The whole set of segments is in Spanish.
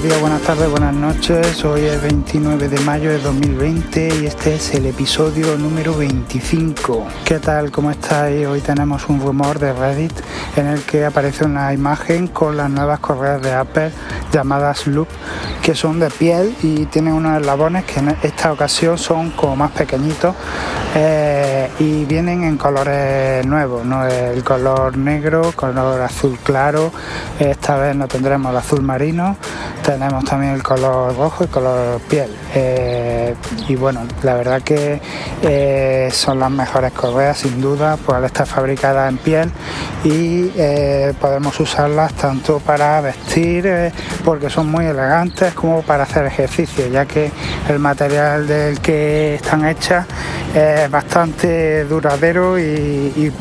buenos días, buenas tardes, buenas noches. Hoy es 29 de mayo de 2020 y este es el episodio número 25. ¿Qué tal? ¿Cómo estáis? Hoy tenemos un rumor de Reddit en el que aparece una imagen con las nuevas correas de Apple llamadas Loop que son de piel y tienen unos eslabones que en esta ocasión son como más pequeñitos eh, y vienen en colores nuevos, el color negro, color azul claro, esta vez no tendremos el azul marino, tenemos también el color rojo y color piel. Eh, y bueno, la verdad que eh, son las mejores correas sin duda, pues al estar fabricadas en piel y podemos usarlas tanto para vestir, porque son muy elegantes, como para hacer ejercicio, ya que el material del que están hechas es bastante duradero y,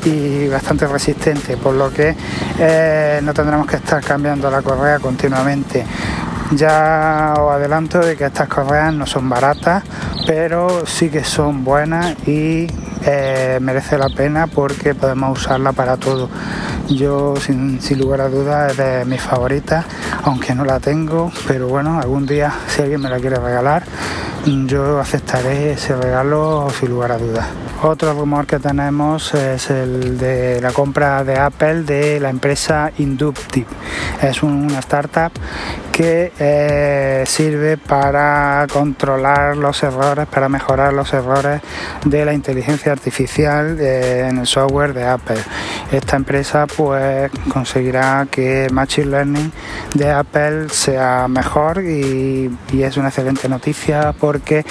bastante resistente, por lo que eh, no tendremos que estar cambiando la correa continuamente. Ya os adelanto de que estas correas no son baratas, pero sí que son buenas y eh, merece la pena porque podemos usarla para todo. Yo sin, sin, lugar a dudas es de mis favoritas, aunque no la tengo, pero bueno, algún día si alguien me la quiere regalar, yo aceptaré ese regalo sin lugar a dudas. Otro rumor que tenemos es el de la compra de Apple de la empresa Inductive. Es una startup que eh, sirve para controlar los errores, para mejorar los errores de la inteligencia artificial eh, en el software de Apple. Esta empresa pues conseguirá que Machine Learning de Apple sea mejor y es una excelente noticia porque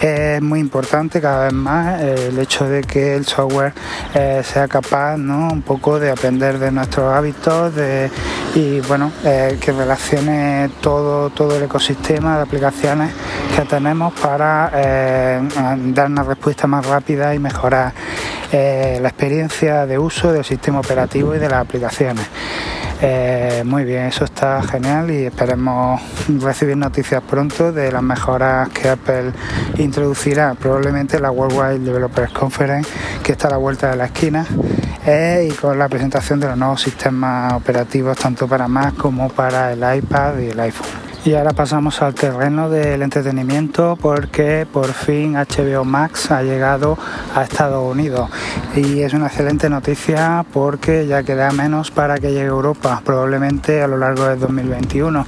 es muy importante cada vez más el hecho de que el software eh, sea capaz ¿no? un poco de aprender de nuestros hábitos y bueno, eh, que relacione todo, todo el ecosistema de aplicaciones que tenemos para eh, dar una respuesta más rápida y mejorar la experiencia de uso del sistema operativo y de las aplicaciones. Eh, muy bien, eso está genial y esperemos recibir noticias pronto de las mejoras que Apple introducirá, probablemente la Worldwide Developers Conference, que está a la vuelta de la esquina, eh, y con la presentación de los nuevos sistemas operativos tanto para Mac como para el iPad y el iPhone. Y ahora pasamos al terreno del entretenimiento porque por fin HBO Max ha llegado a Estados Unidos y es una excelente noticia porque ya queda menos para que llegue a Europa, probablemente a lo largo del 2021.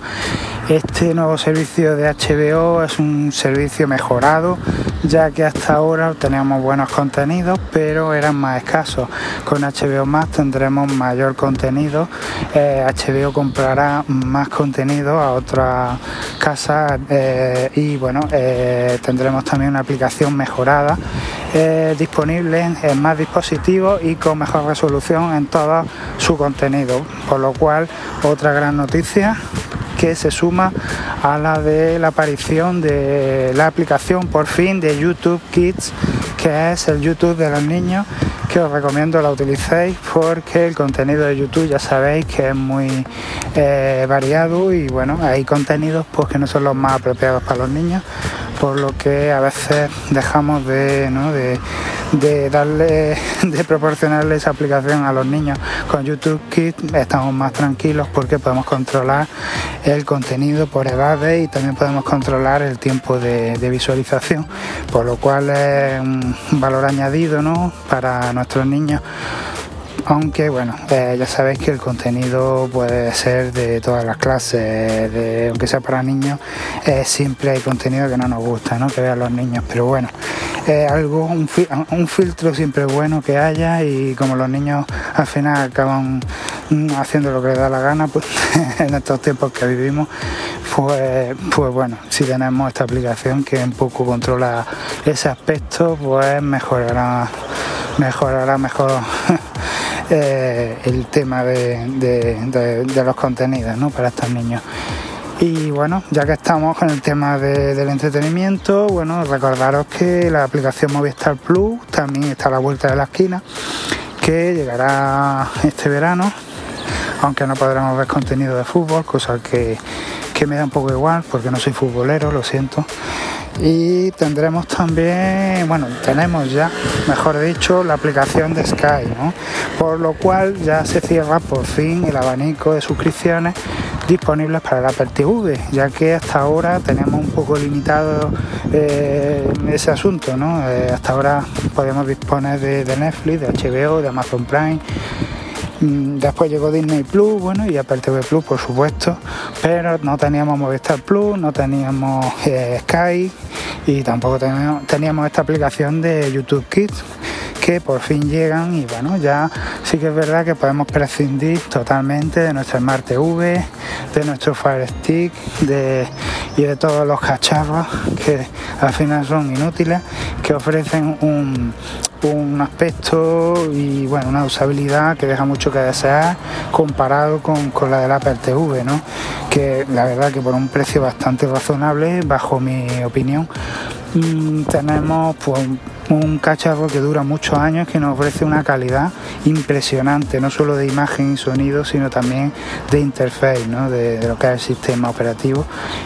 Este nuevo servicio de HBO es un servicio mejorado ya que hasta ahora teníamos buenos contenidos pero eran más escasos. Con HBO Max tendremos mayor contenido, HBO eh, comprará más contenido a otras casa eh, y bueno, eh, tendremos también una aplicación mejorada disponible en más dispositivos y con mejor resolución en todo su contenido. Por lo cual, otra gran noticia que se suma a la de la aparición de la aplicación por fin de YouTube Kids, que es el YouTube de los niños que os recomiendo la utilicéis porque el contenido de YouTube ya sabéis que es muy eh, variado y bueno, hay contenidos pues que no son los más apropiados para los niños, por lo que a veces dejamos de, ¿no? de de darle, de proporcionarle esa aplicación a los niños. Con YouTube Kids estamos más tranquilos porque podemos controlar el contenido por edades y también podemos controlar el tiempo de, visualización, por lo cual es un valor añadido ¿no? para nuestros niños aunque bueno, eh, ya sabéis que el contenido puede ser de todas las clases, aunque sea para niños, eh, siempre hay contenido que no nos gusta, ¿no? que vean los niños, pero bueno, algo, un, filtro siempre bueno que haya y como los niños al final acaban mm, haciendo lo que les da la gana, pues en estos tiempos que vivimos, pues, pues bueno, si tenemos esta aplicación que un poco controla ese aspecto, pues mejorará, mejorará mejor Eh, el tema de, los contenidos para estos niños. Y bueno, ya que estamos con el tema del entretenimiento, bueno, recordaros que la aplicación Movistar Plus también está a la vuelta de la esquina, que llegará este verano, aunque no podremos ver contenido de fútbol, cosa que me da un poco igual porque no soy futbolero, lo siento. Y tendremos también, bueno, tenemos ya, mejor dicho, la aplicación de Sky, ¿no? por lo cual ya se cierra por fin el abanico de suscripciones disponibles para el Apple TV, ya que hasta ahora teníamos un poco limitado eh, ese asunto, ¿no? Eh, hasta ahora podemos disponer de, Netflix, de HBO, de Amazon Prime después llegó Disney Plus, bueno, y Apple TV Plus, por supuesto, pero no teníamos Movistar Plus, no teníamos eh, Sky y tampoco teníamos, esta aplicación de YouTube Kids que por fin llegan y bueno, ya sí que es verdad que podemos prescindir totalmente de nuestra Smart TV, de nuestro Fire Stick y de todos los cacharros que al final son inútiles, que ofrecen un, un aspecto y bueno, una usabilidad que deja mucho que desear comparado con, la del Apple TV, ¿no? que la verdad que por un precio bastante razonable, bajo mi opinión, mm, tenemos pues un cacharro que dura muchos años, que nos ofrece una calidad impresionante, no solo de imagen y sonido, sino también de interface, ¿no? de, lo que es el sistema operativo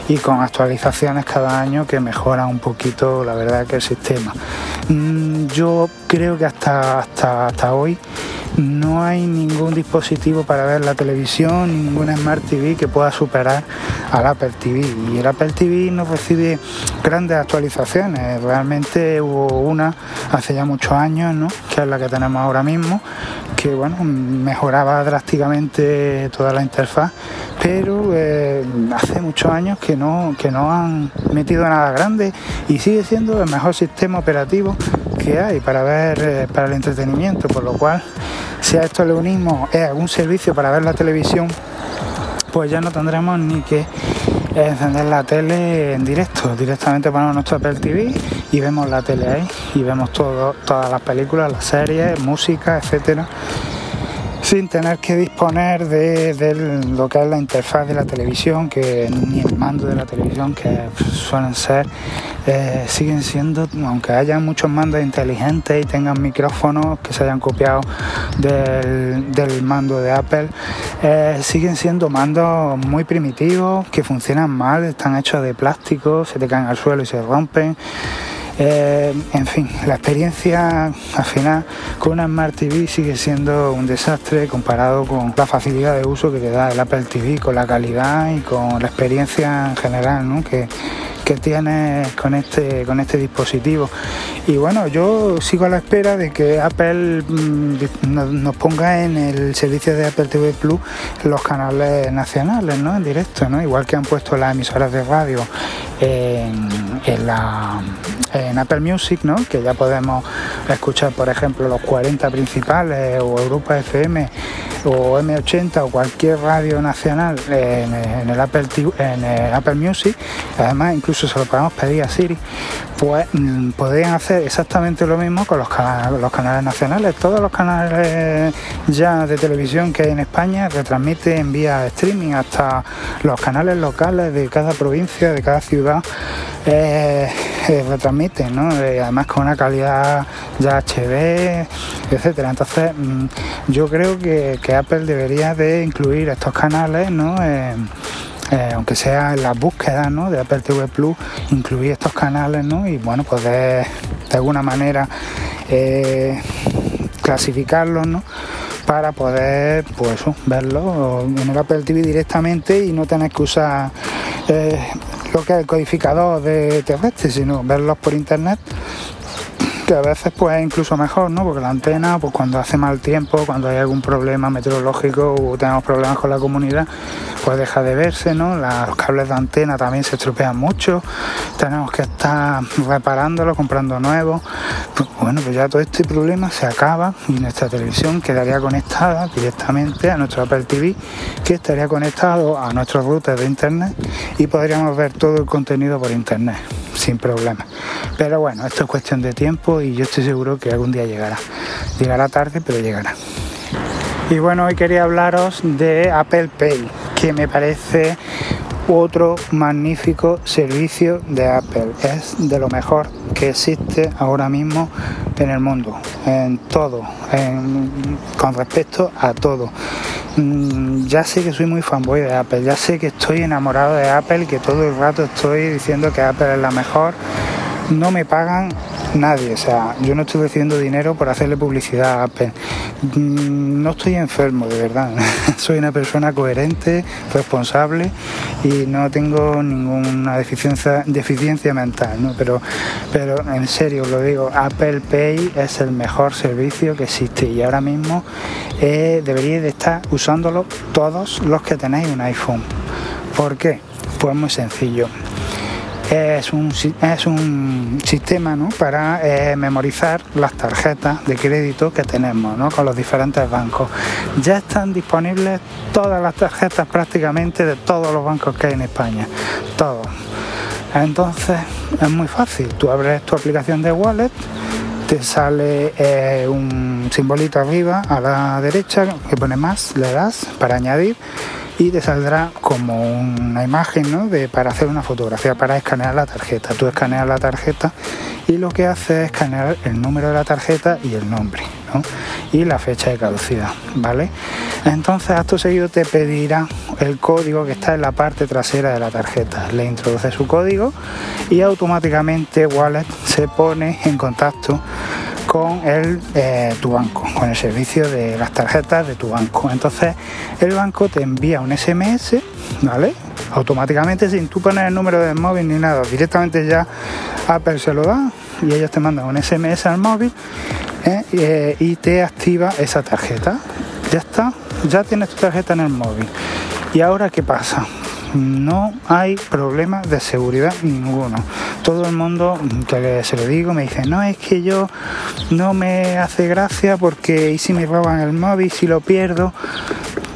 y con actualizaciones cada año que mejoran un poquito la verdad que el sistema. Mm, yo creo que hasta, hasta, hasta hoy no hay ningún dispositivo para ver la televisión, ninguna Smart TV que pueda superar al Apple TV. Y el Apple TV no recibe grandes actualizaciones. Realmente hubo una hace ya muchos años, ¿no? que es la que tenemos ahora mismo, que bueno, mejoraba drásticamente toda la interfaz, pero eh, hace muchos años que no, que no han metido nada grande y sigue siendo el mejor sistema operativo que hay para ver eh, para el entretenimiento, por lo cual si a esto le unimos algún servicio para ver la televisión, pues ya no tendremos ni que encender la tele en directo. Directamente ponemos nuestro Apple TV y vemos la tele ahí y vemos todas las películas, las series, música, etcétera sin tener que disponer de, lo que es la interfaz de la televisión, que ni el mando de la televisión, que suelen ser, eh, siguen siendo, aunque haya muchos mandos inteligentes y tengan micrófonos que se hayan copiado del, mando de Apple, eh, siguen siendo mandos muy primitivos, que funcionan mal, están hechos de plástico, se te caen al suelo y se rompen. Eh, en fin, la experiencia al final con una Smart TV sigue siendo un desastre comparado con la facilidad de uso que te da el Apple TV, con la calidad y con la experiencia en general ¿no? que, que tienes con este, con este dispositivo. Y bueno, yo sigo a la espera de que Apple mm, nos, ponga en el servicio de Apple TV Plus los canales nacionales, ¿no? En directo, ¿no? Igual que han puesto las emisoras de radio en, la, Apple Music, ¿no? Que ya podemos escuchar, por ejemplo, los 40 principales o Europa FM o M80 o cualquier radio nacional en, el Apple en el Apple Music, además incluso se lo podemos pedir a Siri, pues mm, podrían hacer exactamente lo mismo con los, los canales nacionales. Todos los canales ya de televisión que hay en España retransmiten vía streaming hasta los canales locales de cada provincia, de cada ciudad. Eh, eh, retransmiten, ¿no? Eh, además con una calidad ya HD, etcétera. Entonces, mm, yo creo que, Apple debería de incluir estos canales, ¿no? Eh, aunque sea en las búsquedas ¿no? de Apple TV Plus, incluir estos canales ¿no? y bueno, poder de alguna manera eh, clasificarlos ¿no? para poder pues verlo en el Apple TV directamente y no tener que usar eh, lo que es el codificador de terrestre, sino verlos por internet que a veces pues es incluso mejor, ¿no? Porque la antena, pues cuando hace mal tiempo, cuando hay algún problema meteorológico o tenemos problemas con la comunidad, pues deja de verse, ¿no? los cables de antena también se estropean mucho, tenemos que estar reparándolos, comprando nuevos. Pues, bueno, pues ya todo este problema se acaba y nuestra televisión quedaría conectada directamente a nuestro Apple TV, que estaría conectado a nuestros routers de internet y podríamos ver todo el contenido por internet sin problema. Pero bueno, esto es cuestión de tiempo y yo estoy seguro que algún día llegará. Llegará tarde, pero llegará. Y bueno, hoy quería hablaros de Apple Pay, que me parece otro magnífico servicio de Apple. Es de lo mejor que existe ahora mismo en el mundo, en todo, con respecto a todo. mm, ya sé que soy muy fanboy de Apple, ya sé que estoy enamorado de Apple que todo el rato estoy diciendo que Apple es la mejor. No me pagan nadie, o sea, yo no estoy recibiendo dinero por hacerle publicidad a Apple. Mm, no estoy enfermo, de verdad. Soy una persona coherente, responsable y no tengo ninguna deficiencia, deficiencia mental, ¿no? Pero, pero en serio lo digo, Apple Pay es el mejor servicio que existe y ahora mismo eh, deberíais de estar usándolo todos los que tenéis un iPhone. ¿Por qué? Pues muy sencillo es un, es un sistema para eh, memorizar las tarjetas de crédito que tenemos con los diferentes bancos. Ya están disponibles todas las tarjetas prácticamente de todos los bancos que hay en España. Todos. Entonces es muy fácil. Tú abres tu aplicación de wallet te sale eh, un simbolito arriba a la derecha que pone más, le das para añadir y te saldrá como una imagen ¿no? de, para hacer una fotografía, para escanear la tarjeta. Tú escaneas la tarjeta y lo que hace es escanear el número de la tarjeta y el nombre ¿no? y la fecha de caducidad. ¿vale? Entonces, acto seguido te pedirá el código que está en la parte trasera de la tarjeta. Le introduce su código y automáticamente Wallet se pone en contacto con el, eh, tu banco, con el servicio de las tarjetas de tu banco. Entonces el banco te envía un SMS, ¿vale? Automáticamente sin tú poner el número del móvil ni nada, directamente ya Apple se lo da y ellos te mandan un SMS al móvil ¿eh? Eh, y te activa esa tarjeta. Ya está, ya tienes tu tarjeta en el móvil. ¿Y ahora qué pasa? No hay problema de seguridad ninguno. Todo el mundo que se lo digo me dice, no es que yo no me hace gracia porque y si me roban el móvil, si lo pierdo,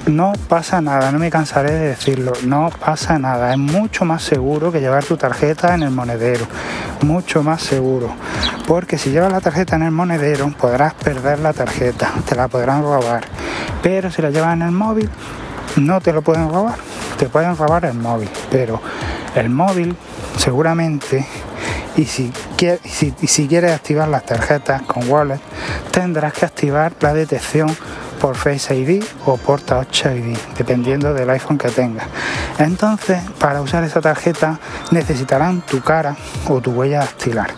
no pasa nada, no me cansaré de decirlo, no pasa nada, es mucho más seguro que llevar tu tarjeta en el monedero, mucho más seguro, porque si llevas la tarjeta en el monedero podrás perder la tarjeta, te la podrán robar, pero si la llevas en el móvil no te lo pueden robar te pueden robar el móvil, pero el móvil seguramente, y si, quieres activar las tarjetas con Wallet, tendrás que activar la detección por Face ID o por Touch ID, dependiendo del iPhone que tengas. Entonces, para usar esa tarjeta necesitarán tu cara o tu huella dactilar.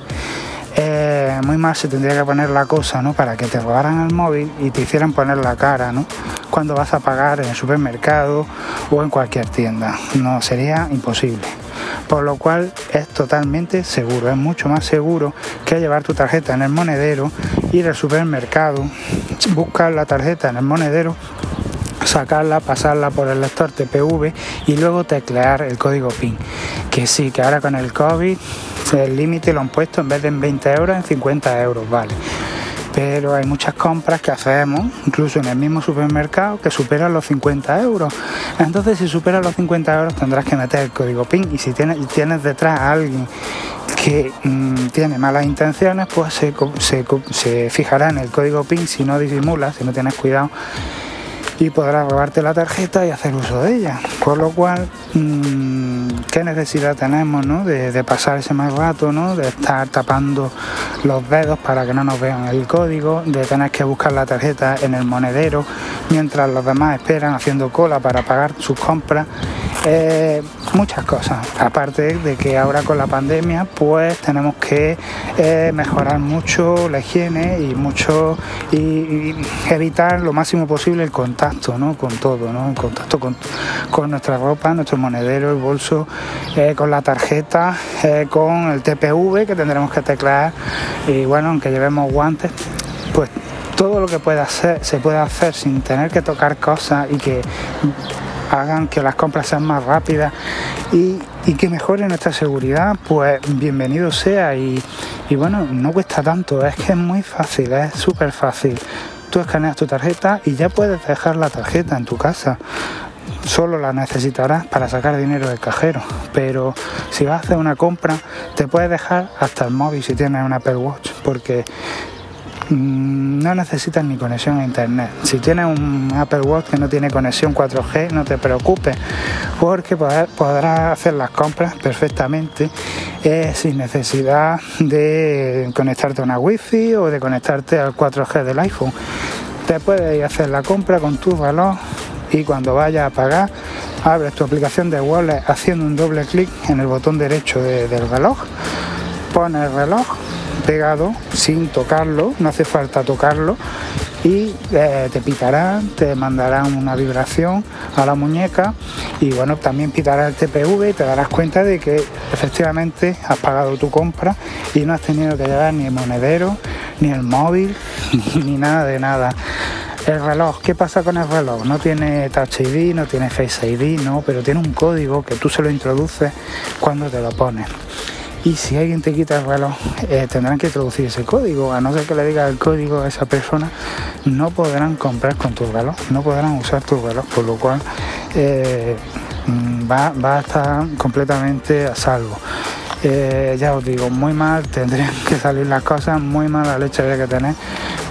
Eh, muy mal se tendría que poner la cosa, ¿no? Para que te robaran el móvil y te hicieran poner la cara, ¿no? Cuando vas a pagar en el supermercado o en cualquier tienda. No, sería imposible. Por lo cual es totalmente seguro, es mucho más seguro que llevar tu tarjeta en el monedero, ir al supermercado, buscar la tarjeta en el monedero sacarla, pasarla por el lector TPV y luego teclear el código PIN. Que sí, que ahora con el COVID el límite lo han puesto en vez de en 20 euros en 50 euros, vale. Pero hay muchas compras que hacemos, incluso en el mismo supermercado, que superan los 50 euros. Entonces, si superan los 50 euros, tendrás que meter el código PIN. Y si tienes, detrás a alguien que mm, tiene malas intenciones, pues se, se, se fijará en el código PIN si no disimulas, si no tienes cuidado y podrás robarte la tarjeta y hacer uso de ella. Por lo cual, mm, ¿qué necesidad tenemos ¿no? de, pasar ese mal rato, ¿no? de estar tapando los dedos para que no nos vean el código, de tener que buscar la tarjeta en el monedero mientras los demás esperan haciendo cola para pagar sus compras? Eh, muchas cosas. Aparte de que ahora con la pandemia, pues tenemos que eh, mejorar mucho la higiene y mucho y evitar lo máximo posible el contacto con todo, ¿no? contacto con, nuestra ropa, nuestro monedero, el bolso, eh, con la tarjeta, con el TPV que tendremos que teclear y bueno, aunque llevemos guantes, pues todo lo que pueda hacer se puede hacer sin tener que tocar cosas y que hagan que las compras sean más rápidas y, que mejore nuestra seguridad, pues bienvenido sea y, y bueno, no cuesta tanto, es que es muy fácil, es súper fácil tú escaneas tu tarjeta y ya puedes dejar la tarjeta en tu casa. Solo la necesitarás para sacar dinero del cajero, pero si vas a hacer una compra te puedes dejar hasta el móvil si tienes un Apple Watch, porque no necesitas ni conexión a internet. Si tienes un Apple Watch que no tiene conexión 4G, no te preocupes, porque podrás hacer las compras perfectamente eh, sin necesidad de conectarte a una Wi-Fi o de conectarte al 4G del iPhone. Te puedes hacer la compra con tu reloj y cuando vayas a pagar abres tu aplicación de wallet haciendo un doble clic en el botón derecho del reloj, pones el reloj pegado sin tocarlo, no hace falta tocarlo y eh, te pitarán, te mandarán una vibración a la muñeca y bueno, también pitará el TPV y te darás cuenta de que efectivamente has pagado tu compra y no has tenido que llevar ni el monedero, ni el móvil, ni nada de nada. El reloj, ¿qué pasa con el reloj? No tiene Touch ID, no tiene Face ID, no, pero tiene un código que tú se lo introduces cuando te lo pones y si alguien te quita el reloj eh, tendrán que introducir ese código. A no ser que le diga el código a esa persona no podrán comprar con tu reloj no podrán usar tu reloj por lo cual eh, mm, va, va, a estar completamente a salvo. Eh, ya os digo, muy mal tendrían que salir las cosas, muy mala leche había que tener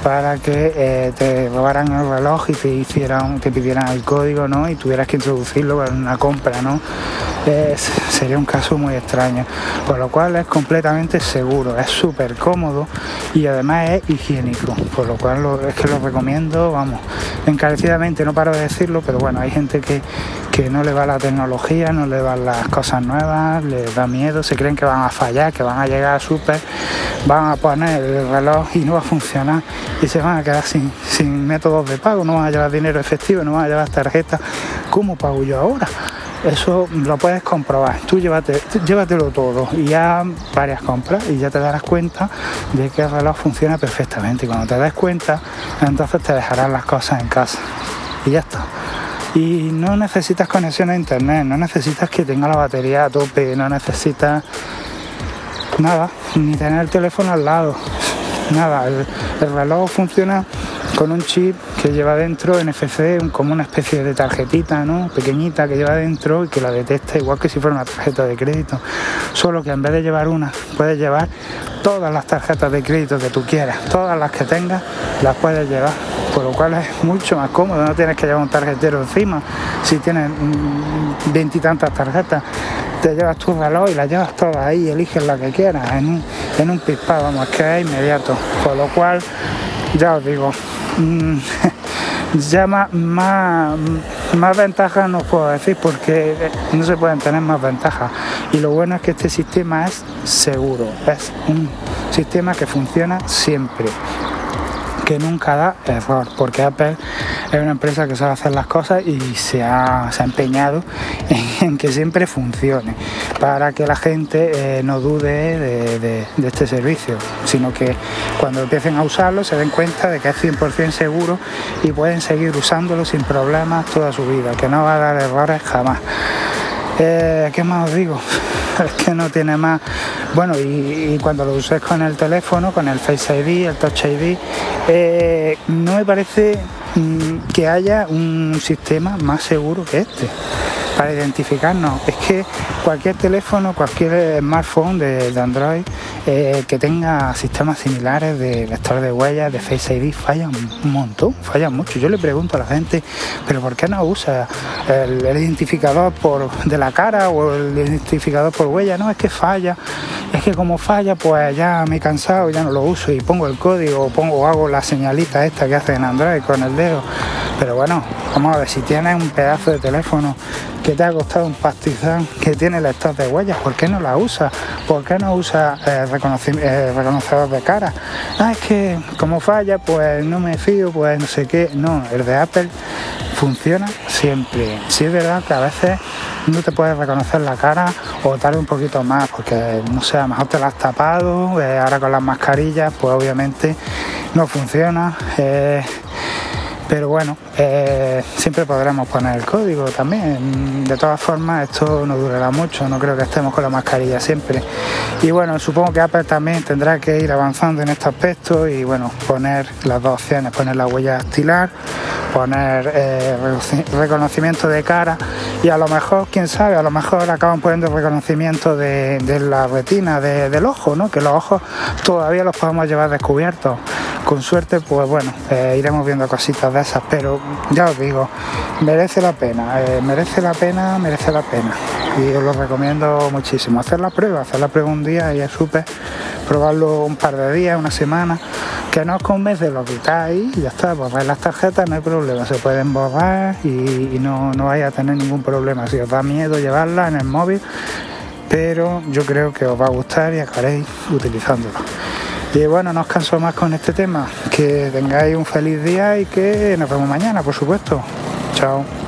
para que te robaran el reloj y te hicieran, te pidieran el código, ¿no? Y tuvieras que introducirlo en una compra, ¿no? sería un caso muy extraño. Por lo cual es completamente seguro, es súper cómodo y además es higiénico. Por lo cual es que lo recomiendo, vamos, encarecidamente, no paro de decirlo, pero bueno, hay gente que, que no le va la tecnología, no le van las cosas nuevas, les da miedo, se creen que van a fallar, que van a llegar a súper, van a poner el reloj y no va a funcionar y se van a quedar sin, sin métodos de pago, no van a llevar dinero efectivo, no van a llevar tarjeta. ¿Cómo pago yo ahora? Eso lo puedes comprobar. Tú llévate, llévatelo todo y ya varias compras y ya te darás cuenta de que el reloj funciona perfectamente. Y cuando te des cuenta, entonces te dejarán las cosas en casa. Y ya está. Y no necesitas conexión a internet, no necesitas que tenga la batería a tope, no necesitas nada, ni tener el teléfono al lado. Nada, el reloj funciona con un chip que lleva dentro NFC, como una especie de tarjetita, ¿no? Pequeñita que lleva dentro y que la detecta igual que si fuera una tarjeta de crédito. Solo que en vez de llevar una, puedes llevar todas las tarjetas de crédito que tú quieras, todas las que tengas, las puedes llevar. Por lo cual es mucho más cómodo, no tienes que llevar un tarjetero encima si tienes mm, veintitantas tarjetas te llevas tu reloj y las llevas todas ahí, eliges la que quieras, en un, en un vamos, que es inmediato. Por lo cual, ya os digo, Mm, ya más, más, ventajas no puedo decir porque no se pueden tener más ventajas. Y lo bueno es que este sistema es seguro, es un sistema que funciona siempre que nunca da error, porque Apple es una empresa que sabe hacer las cosas y se ha, empeñado en, que siempre funcione, para que la gente eh, no dude de, este servicio, sino que cuando empiecen a usarlo se den cuenta de que es 100% seguro y pueden seguir usándolo sin problemas toda su vida, que no va a dar errores jamás. Eh, ¿Qué más os digo? es que no tiene más. Bueno, y, cuando lo uses con el teléfono, con el Face ID, el Touch ID, eh, no me parece que haya un sistema más seguro que este para identificarnos. Es que cualquier teléfono, cualquier smartphone de, Android eh, que tenga sistemas similares de lector de huellas, de Face ID, fallan un montón, fallan mucho. Yo le pregunto a la gente, ¿pero por qué no usa el, identificador por, de la cara o el identificador por huella? No, es que falla. Es que como falla, pues ya me he cansado, ya no lo uso y pongo el código o pongo hago la señalita esta que hace en Android con el dedo. Pero bueno, vamos a ver, si tienes un pedazo de teléfono que te ha costado un pastizán, que tiene lector de huellas, ¿por qué no la usa? ¿Por qué no usa eh, eh, reconocedor de cara? Ah, es que como falla, pues no me fío, pues no sé qué. No, el de Apple funciona siempre. Sí es verdad que a veces no te puedes reconocer la cara o tarde un poquito más, porque no sé, a lo mejor te la has tapado, eh, ahora con las mascarillas, pues obviamente no funciona pero bueno, eh, siempre podremos poner el código también. De todas formas, esto no durará mucho, no creo que estemos con la mascarilla siempre. Y bueno, supongo que Apple también tendrá que ir avanzando en este aspecto y bueno, poner las dos opciones, poner la huella dactilar, poner eh, reconocimiento de cara y a lo mejor, quién sabe, a lo mejor acaban poniendo reconocimiento de, la retina del ojo, ¿no? Que los ojos todavía los podemos llevar descubiertos. Con suerte, pues bueno, eh, iremos viendo cositas de esas, pero ya os digo, merece la pena, eh, merece la pena, merece la pena. Y os lo recomiendo muchísimo. Hacer la prueba, hacer la prueba un día y es súper probarlo un par de días, una semana, que no os convence, lo quitáis y ya está, borráis las tarjetas, no hay problema, se pueden borrar y, no, no vais a tener ningún problema. Si os da miedo llevarla en el móvil, pero yo creo que os va a gustar y acabaréis utilizándolo. Y bueno, no os canso más con este tema. Que tengáis un feliz día y que nos vemos mañana, por supuesto. Chao.